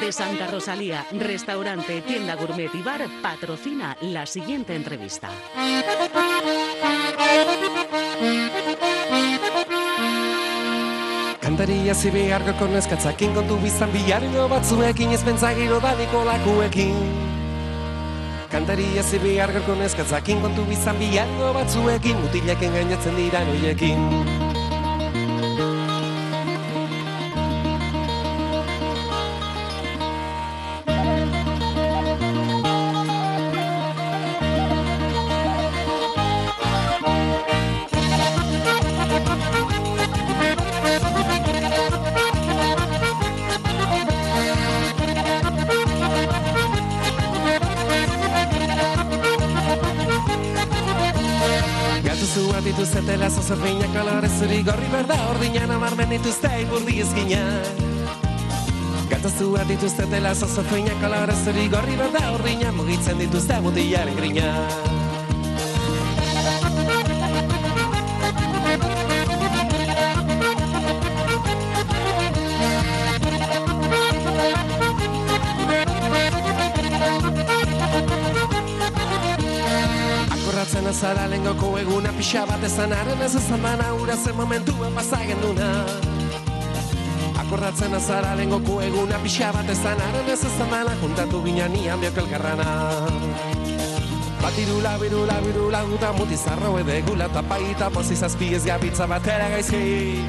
De Santa Rosalía, restaurante, tienda gourmet y bar patrocina la siguiente entrevista. Kantaria zibe argoko neskatzakin kontu bizan biharino batzuekin ez pentsagiro badiko lakuekin Kantaria zibe argoko neskatzakin kontu bizan biharino batzuekin mutileken gainatzen dira noiekin Gatuzu bat dituztetela zozordinak kolore zuri gorri berda ordinan amarmen dituzte iburdi ezkinak Gatuzu bat dituztetela zozordinak kolore zuri gorri berda ordinan mugitzen dituzte mutilaren grinak Azara lengoko eguna pixa bat ezan Haren ez ezan bana ura zen momentuan pasagen duna Akordatzen azara lengoko eguna pixa bat ezan Haren ez ezan bana juntatu ginen nian biok elkarrana. Batirula, birula, birula, guta mutizarro edegula Tapaita pozi zazpiez gabitza batera gaizki.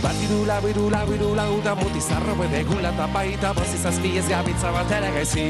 Batirula, birula, birula, guta mutizarro edegula Tapaita pozi zazpiez gabitza batera gaizki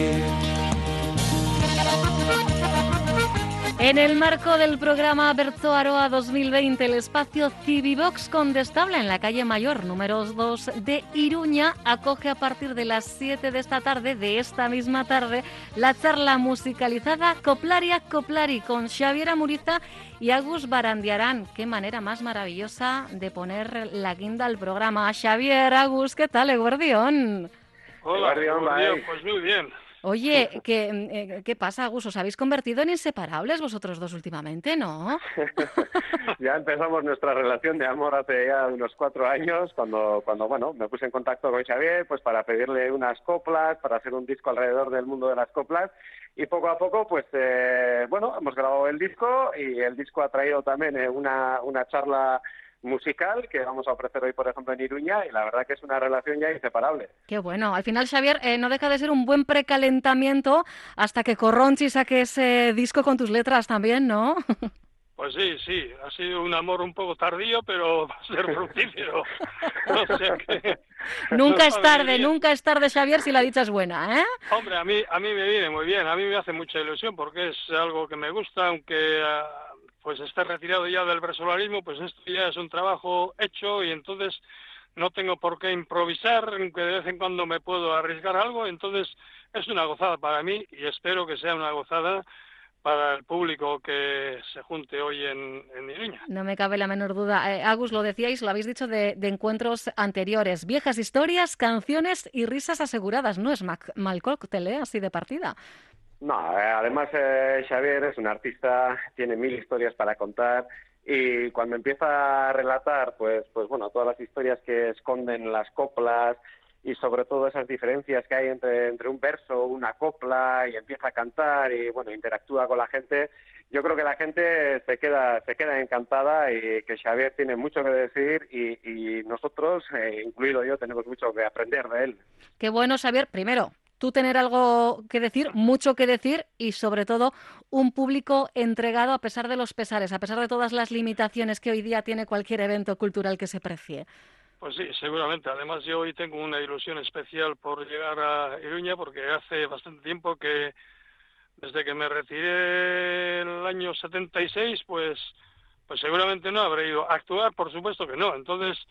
En el marco del programa Berzo Aroa 2020, el espacio Civivox Condestable en la calle Mayor, número 2 de Iruña, acoge a partir de las 7 de esta tarde, de esta misma tarde, la charla musicalizada Coplaria Coplari con Xavier Muriza y Agus Barandiarán. Qué manera más maravillosa de poner la guinda al programa. Xavier, Agus, ¿qué tal, Eguardión? Hola, bien, pues muy bien. Oye, ¿qué, eh, ¿qué pasa, Agus? ¿Os habéis convertido en inseparables vosotros dos últimamente, no? ya empezamos nuestra relación de amor hace ya unos cuatro años, cuando, cuando bueno, me puse en contacto con Xavier pues para pedirle unas coplas, para hacer un disco alrededor del mundo de las coplas. Y poco a poco, pues eh, bueno, hemos grabado el disco y el disco ha traído también eh, una, una charla musical que vamos a ofrecer hoy, por ejemplo, en Iruña, y la verdad que es una relación ya inseparable. Qué bueno. Al final, Xavier, eh, no deja de ser un buen precalentamiento hasta que Corronchi saque ese disco con tus letras también, ¿no? Pues sí, sí, ha sido un amor un poco tardío, pero va a ser fructífero. o sea que... nunca es tarde, nunca es tarde, Xavier, si la dicha es buena, ¿eh? Hombre, a mí, a mí me viene muy bien, a mí me hace mucha ilusión porque es algo que me gusta, aunque pues esté retirado ya del versolarismo, pues esto ya es un trabajo hecho y entonces no tengo por qué improvisar, aunque de vez en cuando me puedo arriesgar algo, entonces es una gozada para mí y espero que sea una gozada para el público que se junte hoy en, en Iruña. No me cabe la menor duda. Eh, Agus, lo decíais, lo habéis dicho de, encuentros anteriores. Viejas historias, canciones y risas aseguradas. No es mal cóctel, ¿eh? Así de partida. No, eh, además eh, Xavier es un artista, tiene mil historias para contar y cuando empieza a relatar, pues, pues bueno, todas las historias que esconden las coplas y sobre todo esas diferencias que hay entre, entre un verso, una copla y empieza a cantar y bueno, interactúa con la gente, yo creo que la gente se queda, se queda encantada y que Xavier tiene mucho que decir y, nosotros, eh, incluido yo, tenemos mucho que aprender de él. Qué bueno, Xavier. Primero, tú tener algo que decir, mucho que decir y sobre todo un público entregado a pesar de los pesares, a pesar de todas las limitaciones que hoy día tiene cualquier evento cultural que se precie. Pues sí, seguramente. Además, yo hoy tengo una ilusión especial por llegar a Iruña porque hace bastante tiempo que, desde que me retiré el año 76, pues, pues seguramente no habré ido a actuar, por supuesto que no. Entonces,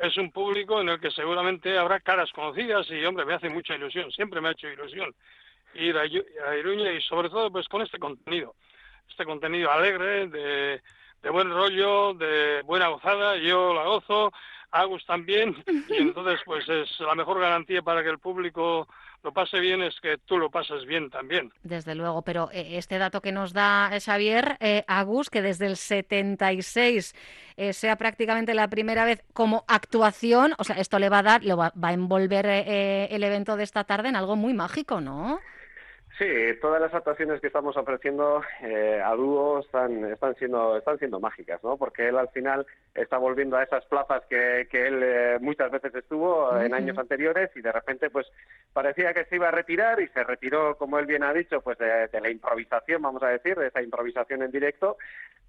es un público en el que seguramente habrá caras conocidas y, hombre, me hace mucha ilusión, siempre me ha hecho ilusión ir a, Iruña y sobre todo pues con este contenido, este contenido alegre, de, de buen rollo, de buena gozada, yo la gozo, Agus también, y entonces pues es la mejor garantía para que el público lo pase bien es que tú lo pases bien también. Desde luego, pero eh, este dato que nos da eh, Xavier, eh, Agus, que desde el 76 eh, sea prácticamente la primera vez como actuación, o sea, esto le va a dar, lo va, va a envolver el evento de esta tarde en algo muy mágico, ¿no? Sí, todas las actuaciones que estamos ofreciendo eh, a dúo están, están, siendo, están siendo mágicas, ¿no? Porque él al final está volviendo a esas plazas que, que él eh, muchas veces estuvo en años anteriores y de repente pues parecía que se iba a retirar y se retiró, como él bien ha dicho, pues de, la improvisación, vamos a decir, de esa improvisación en directo.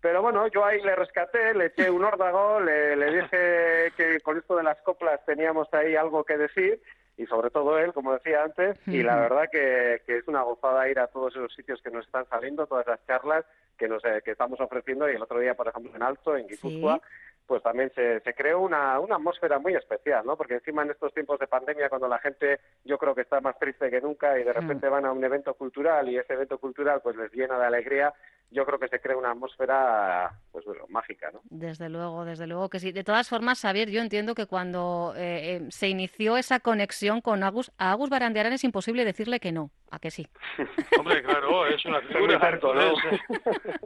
Pero bueno, yo ahí le rescaté, le eché un órdago, le, le dije que con esto de las coplas teníamos ahí algo que decir y sobre todo él, como decía antes, y la verdad que, que, es una gozada ir a todos esos sitios que nos están saliendo, todas las charlas que nos eh, que estamos ofreciendo, y el otro día, por ejemplo, en Alto, en Guipúzcoa, pues también se, se creó una, una atmósfera muy especial, ¿no? Porque encima en estos tiempos de pandemia, cuando la gente yo creo que está más triste que nunca y de repente van a un evento cultural y ese evento cultural pues les llena de alegría, yo creo que se crea una atmósfera pues bueno, mágica, ¿no? Desde luego, desde luego que sí. De todas formas, Xavier, yo entiendo que cuando eh, eh, se inició esa conexión con Agus, a Agus Barandiarán es imposible decirle que no, a que sí. Hombre, claro, es una figura,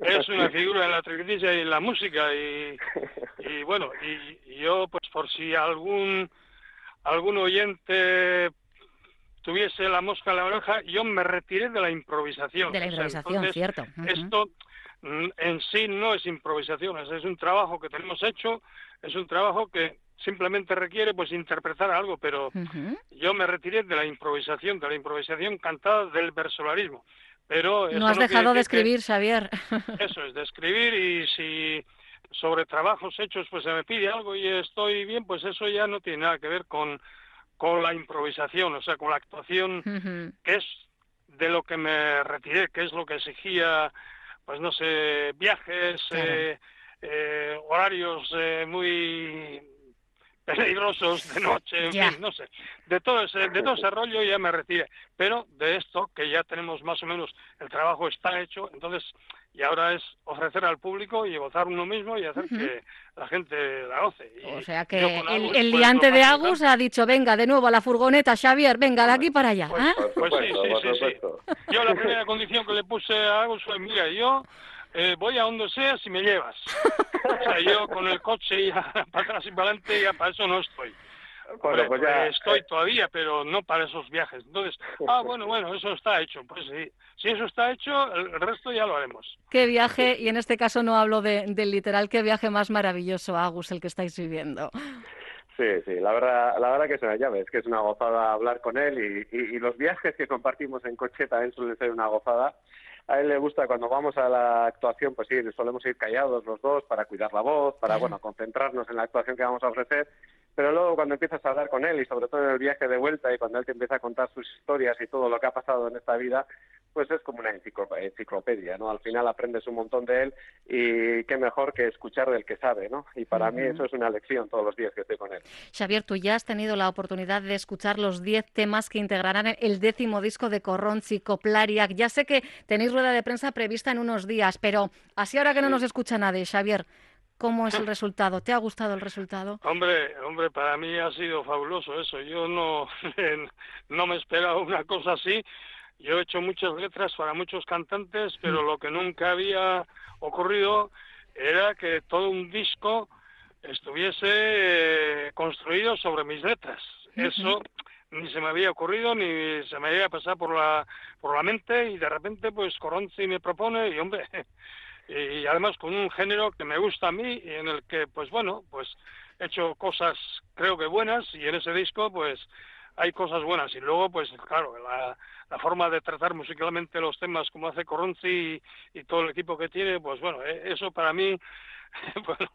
es, una figura en la televisión y en la música y, y bueno, y, yo pues por si algún algún oyente tuviese la mosca en la oreja, yo me retiré de la improvisación. De la improvisación, cierto. Esto mm, en sí no es improvisación, es, un trabajo que tenemos hecho, es un trabajo que simplemente requiere pues interpretar algo, pero yo me retiré de la improvisación, de la improvisación cantada del versolarismo. Pero no has dejado de escribir, Xavier. Eso es, de escribir y si sobre trabajos hechos pues se me pide algo y estoy bien, pues eso ya no tiene nada que ver con con la improvisación, o sea, con la actuación, que es de lo que me retiré, que es lo que exigía, pues no sé, viajes, eh, eh, horarios eh, muy peligrosos de noche, en fin, no sé. De todo ese, de todo ese rollo ya me retiré. Pero de esto, que ya tenemos más o menos, el trabajo está hecho, entonces y ahora es ofrecer al público y gozar uno mismo y hacer que la gente la goce. o sea que el, el liante de Agus ha dicho, venga, de nuevo a la furgoneta, Xavier, venga, de aquí para allá. Pues, ¿ah? pues sí, sí, sí, Yo la primera condición que le puse a Agus fue, mira, yo eh, voy a donde sea si me llevas. o sea, yo con el coche y para atrás y para adelante, ya para eso no estoy. Bueno, pues ya... Estoy todavía, pero no para esos viajes. Entonces, ah, bueno, bueno, eso está hecho. Pues sí, si eso está hecho, el resto ya lo haremos. Qué viaje, y en este caso no hablo de, del literal, qué viaje más maravilloso, Agus, el que estáis viviendo. Sí, sí, la verdad, la verdad que es una llave, es que es una gozada hablar con él y, y, los viajes que compartimos en coche también suelen ser una gozada a él le gusta cuando vamos a la actuación, pues sí, solemos ir callados los dos para cuidar la voz, para, bueno, concentrarnos en la actuación que vamos a ofrecer. Pero luego cuando empiezas a hablar con él y sobre todo en el viaje de vuelta y cuando él te empieza a contar sus historias y todo lo que ha pasado en esta vida, pues es como una enciclopedia, ¿no? Al final aprendes un montón de él y qué mejor que escuchar del que sabe, ¿no? Y para mí eso es una lección todos los días que estoy con él. Xavier, tú ya has tenido la oportunidad de escuchar los 10 temas que integrarán el décimo disco de Corronzi, Coplariac. Ya sé que tenéis rueda de prensa prevista en unos días, pero así ahora que no nos escucha nadie, Xavier, ¿Cómo es el resultado? ¿Te ha gustado el resultado? Hombre, hombre, para mí ha sido fabuloso eso. Yo no, no me esperaba una cosa así. Yo he hecho muchas letras para muchos cantantes, pero mm. lo que nunca había ocurrido era que todo un disco estuviese eh, construido sobre mis letras. Eso ni se me había ocurrido ni se me había pasado por la por la mente y de repente pues Coronzi me propone y hombre y además con un género que me gusta a mí y en el que, pues bueno, pues he hecho cosas creo que buenas y en ese disco pues hay cosas buenas. Y luego pues claro, la, la forma de tratar musicalmente los temas como hace Coronzi y, todo el equipo que tiene, pues bueno, e, eso para mí bueno,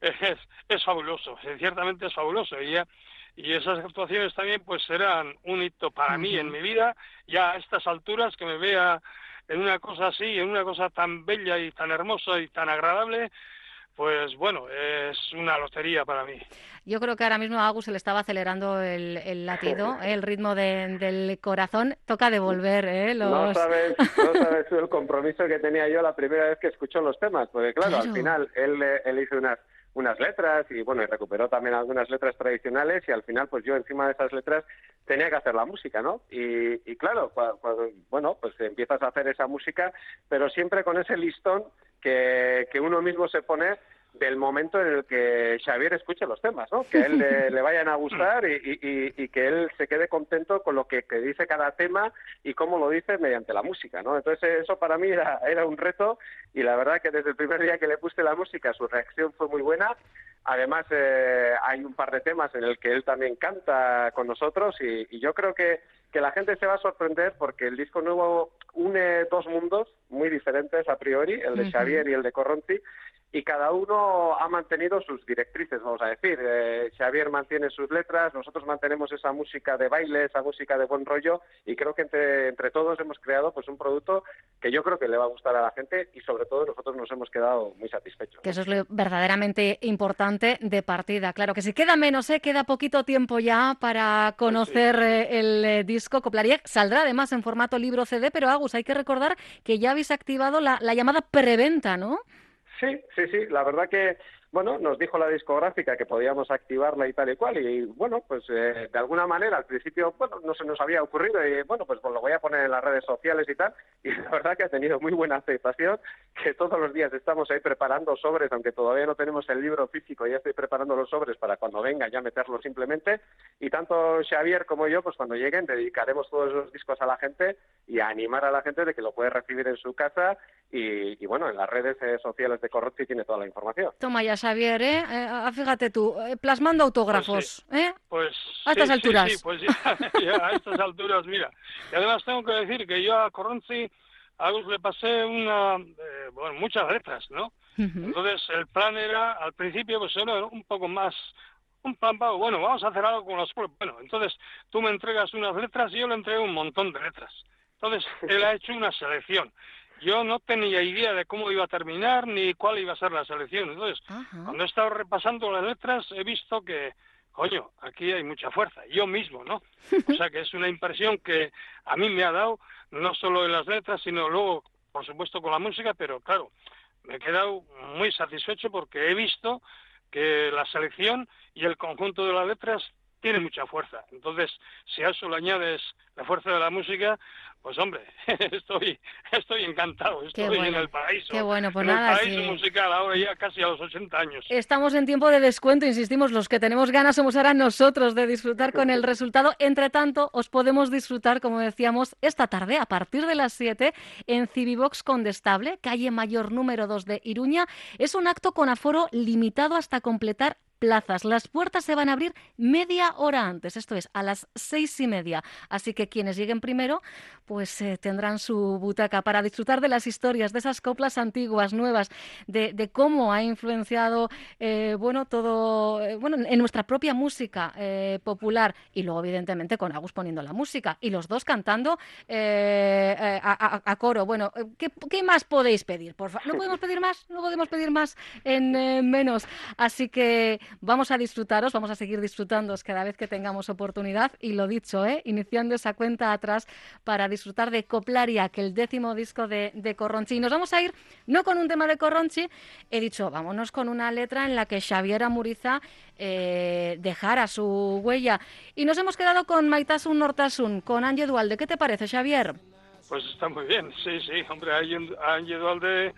es, es fabuloso, ciertamente es fabuloso. Y ya y esas actuaciones también pues serán un hito para mí en mi vida, ya a estas alturas que me vea en una cosa así, en una cosa tan bella y tan hermosa y tan agradable, pues bueno, es una lotería para mí. Yo creo que ahora mismo a Agus se le estaba acelerando el, latido, el ritmo del corazón. Toca devolver ¿eh? los... No sabes, no sabes el compromiso que tenía yo la primera vez que escuchó los temas, porque claro, al final él, él hizo unas unas letras y bueno, y recuperó también algunas letras tradicionales y al final pues yo encima de esas letras tenía que hacer la música, ¿no? Y, y claro, cuando, bueno, pues empiezas a hacer esa música, pero siempre con ese listón que, que uno mismo se pone del momento en el que Xavier escuche los temas, ¿no? Que a él le, vayan a gustar y, que él se quede contento con lo que, dice cada tema y cómo lo dice mediante la música, ¿no? Entonces eso para mí era, era un reto y la verdad que desde el primer día que le puse la música su reacción fue muy buena. Además eh, hay un par de temas en el que él también canta con nosotros y, yo creo que, que la gente se va a sorprender porque el disco nuevo une dos mundos muy diferentes a priori, el de Xavier y el de Corronti, y cada uno ha mantenido sus directrices, vamos a decir. Eh, Xavier mantiene sus letras, nosotros mantenemos esa música de baile, esa música de buen rollo y creo que entre, entre todos hemos creado pues un producto que yo creo que le va a gustar a la gente y sobre todo nosotros nos hemos quedado muy satisfechos. Que eso es lo verdaderamente importante de partida. Claro que si queda menos, ¿eh? queda poquito tiempo ya para conocer eh, el eh, disco Coplaría. Saldrá además en formato libro CD, pero Agus, hay que recordar que ya habéis activado la, la llamada preventa, ¿no? Sí, sí, sí. La verdad que bueno, nos dijo la discográfica que podíamos activarla y tal y cual, y bueno, pues eh, de alguna manera al principio, bueno, no se nos había ocurrido, y bueno, pues, pues, lo voy a poner en las redes sociales y tal, y la verdad que ha tenido muy buena aceptación, que todos los días estamos ahí preparando sobres, aunque todavía no tenemos el libro físico, ya estoy preparando los sobres para cuando venga ya meterlo simplemente, y tanto Xavier como yo, pues cuando lleguen dedicaremos todos los discos a la gente y a animar a la gente de que lo puede recibir en su casa, y, bueno, en las redes eh, sociales de Corrotti tiene toda la información. Toma ya Xavier, ¿eh? eh ah, fíjate tú, eh, plasmando pues ¿eh? Pues a estas alturas. Sí, pues ya, a estas alturas, mira. Y además tengo que decir que yo a Corronzi a le pasé una, eh, bueno, muchas letras, ¿no? Entonces el plan era, al principio, pues era un poco más un plan bueno, vamos a hacer algo con los Bueno, entonces tú me entregas unas letras y yo le entrego un montón de letras. Entonces él ha hecho una selección yo no tenía idea de cómo iba a terminar ni cuál iba a ser la selección. Entonces, cuando he estado repasando las letras, he visto que, coño, aquí hay mucha fuerza, yo mismo, ¿no? O sea que es una impresión que a mí me ha dado, no solo en las letras, sino luego, por supuesto, con la música, pero claro, me he quedado muy satisfecho porque he visto que la selección y el conjunto de las letras tiene mucha fuerza. Entonces, si a eso le añades la fuerza de la música, pues hombre, estoy, estoy encantado, estoy en el paraíso. Qué bueno, pues en nada, el paraíso musical, ahora ya casi a los 80 años. Estamos en tiempo de descuento, insistimos, los que tenemos ganas somos ahora nosotros de disfrutar con el resultado. Entre tanto, os podemos disfrutar, como decíamos, esta tarde a partir de las 7 en Civibox Condestable, calle Mayor número 2 de Iruña. Es un acto con aforo limitado hasta completar plazas. Las puertas se van a abrir media hora antes, esto es, a las seis y media. Así que quienes lleguen primero, pues eh, tendrán su butaca para disfrutar de las historias, de esas coplas antiguas, nuevas, de, cómo ha influenciado, eh, bueno, todo, eh, bueno, en nuestra propia música popular y luego, evidentemente, con Agus poniendo la música y los dos cantando a, coro. Bueno, ¿qué, más podéis pedir? Por ¿No podemos pedir más? No podemos pedir más en menos. Así que Vamos a disfrutaros, vamos a seguir disfrutando cada vez que tengamos oportunidad y lo dicho, ¿eh? iniciando esa cuenta atrás para disfrutar de Coplaria, que el décimo disco de, de Corronchi. Y nos vamos a ir no con un tema de Corronchi, he dicho, vámonos con una letra en la que Xavier Amuriza eh, dejara su huella. Y nos hemos quedado con Maitasun Nortasun, con Ángel Dualde. ¿Qué te parece, Xavier? Pues está muy bien, sí, sí, hombre, Ángel Dualde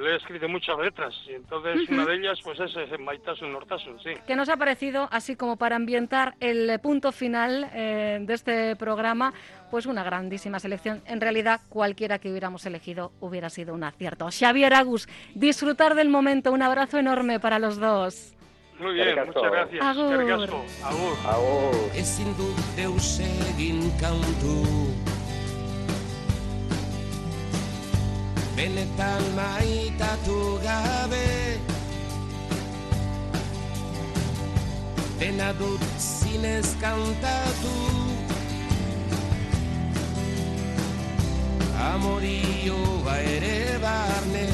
le he escrito muchas letras y entonces una de ellas pues es, es Maitasun Nortasun, sí. ¿Qué nos ha parecido, así como para ambientar el punto final eh, de este programa, pues una grandísima selección. En realidad, cualquiera que hubiéramos elegido hubiera sido un acierto. Xavier Agus, disfrutar del momento, un abrazo enorme para los dos. Muy bien, muchas gracias. Agur. Agur. Agur. Benetan maitatu gabe. Dena dut zinez kantatu. Amorioa ere barne.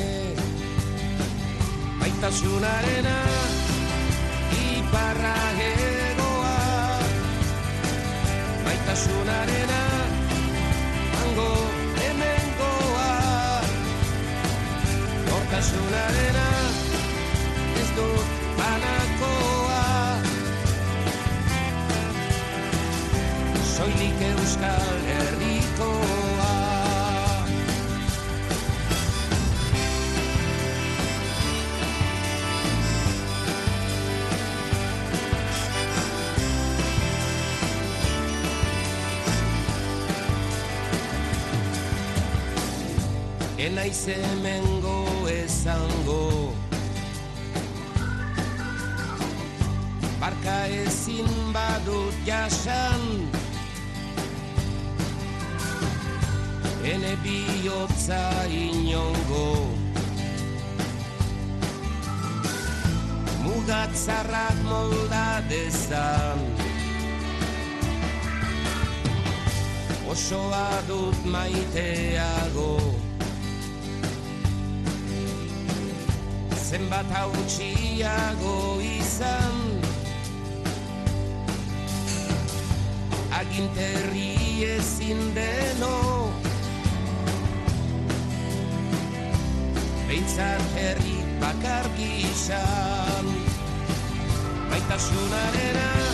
Maitasunarena iparra egoa maitasunarena nortasunarena ez dut banakoa. Soilik euskal herrikoa. Enaiz hemengo ezango Barka ezin badut jasan. Ene bihotza inongo. Mugatzarrak molda dezan. Osoa dut maiteago zenbat hautsiago izan. Aginterri ezin deno. Beintzat herri bakar gizan Baitasunarena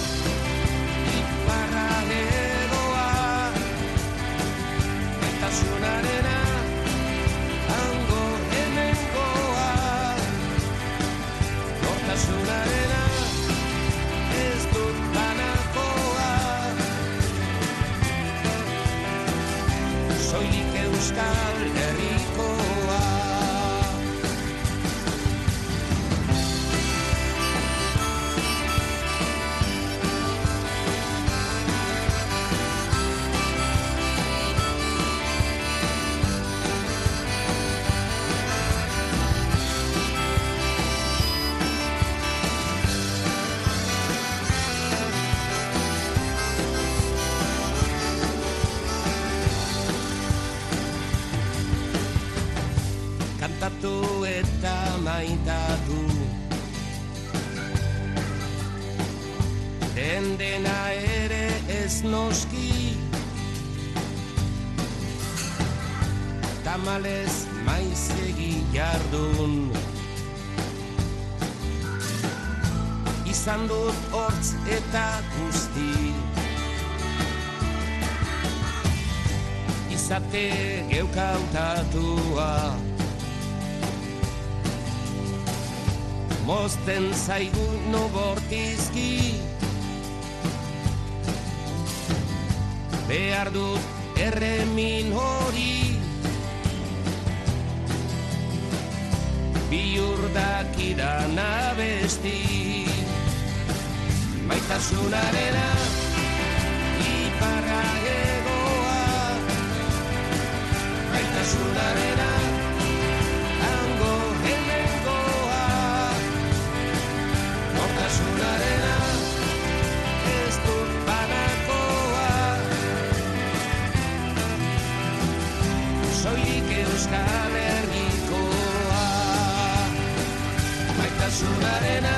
Soilik euskal Tamalez maizegi jardun. Izan dut hortz eta guzti. Izate geukautatua. Mozten zaigu no bortizki Behar dut erremin hori iurdakidan abesti maitasunarena iparra egoa. Maitasunarena hango helengoa nortasunarena ez dut banakoa. Soilik euskalen Zurarena,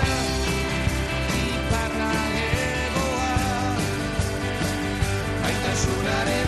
iparra egoa, baita zurarena.